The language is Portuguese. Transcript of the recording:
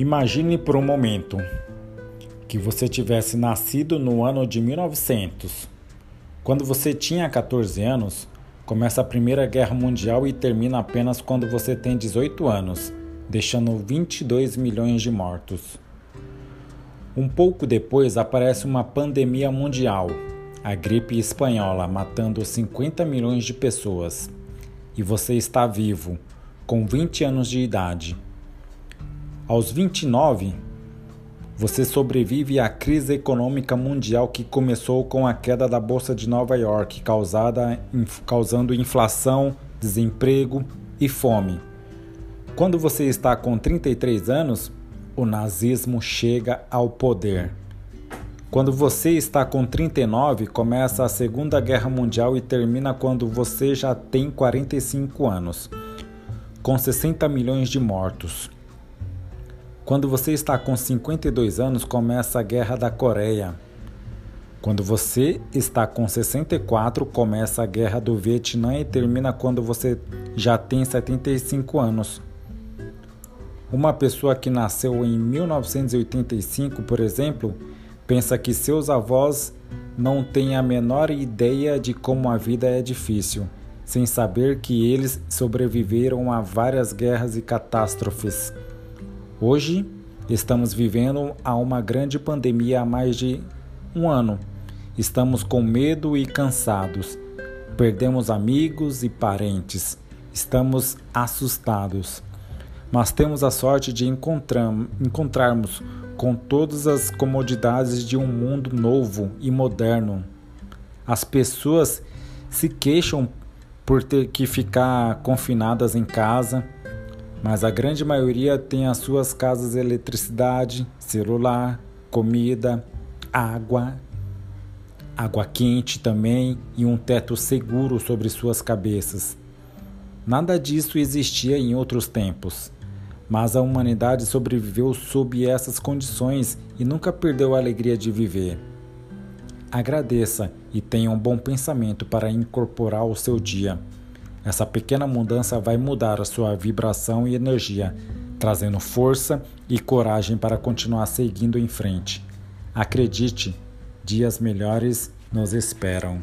Imagine por um momento que você tivesse nascido no ano de 1900. Quando você tinha 14 anos, começa a Primeira Guerra Mundial e termina apenas quando você tem 18 anos, deixando 22 milhões de mortos. Um pouco depois aparece uma pandemia mundial, a gripe espanhola, matando 50 milhões de pessoas. E você está vivo, com 20 anos de idade. Aos 29, você sobrevive à crise econômica mundial que começou com a queda da Bolsa de Nova York, causada, causando inflação, desemprego e fome. Quando você está com 33 anos, o nazismo chega ao poder. Quando você está com 39, começa a Segunda Guerra Mundial e termina quando você já tem 45 anos, com 60 milhões de mortos. Quando você está com 52 anos, começa a Guerra da Coreia. Quando você está com 64, começa a Guerra do Vietnã e termina quando você já tem 75 anos. Uma pessoa que nasceu em 1985, por exemplo, pensa que seus avós não têm a menor ideia de como a vida é difícil, sem saber que eles sobreviveram a várias guerras e catástrofes. Hoje, estamos vivendo a uma grande pandemia há mais de um ano. Estamos com medo e cansados. Perdemos amigos e parentes. Estamos assustados. Mas temos a sorte de encontrarmos com todas as comodidades de um mundo novo e moderno. As pessoas se queixam por ter que ficar confinadas em casa mas a grande maioria tem as suas casas eletricidade, celular, comida, água, água quente também e um teto seguro sobre suas cabeças. Nada disso existia em outros tempos, mas a humanidade sobreviveu sob essas condições e nunca perdeu a alegria de viver. Agradeça e tenha um bom pensamento para incorporar ao seu dia. Essa pequena mudança vai mudar a sua vibração e energia, trazendo força e coragem para continuar seguindo em frente. Acredite, dias melhores nos esperam.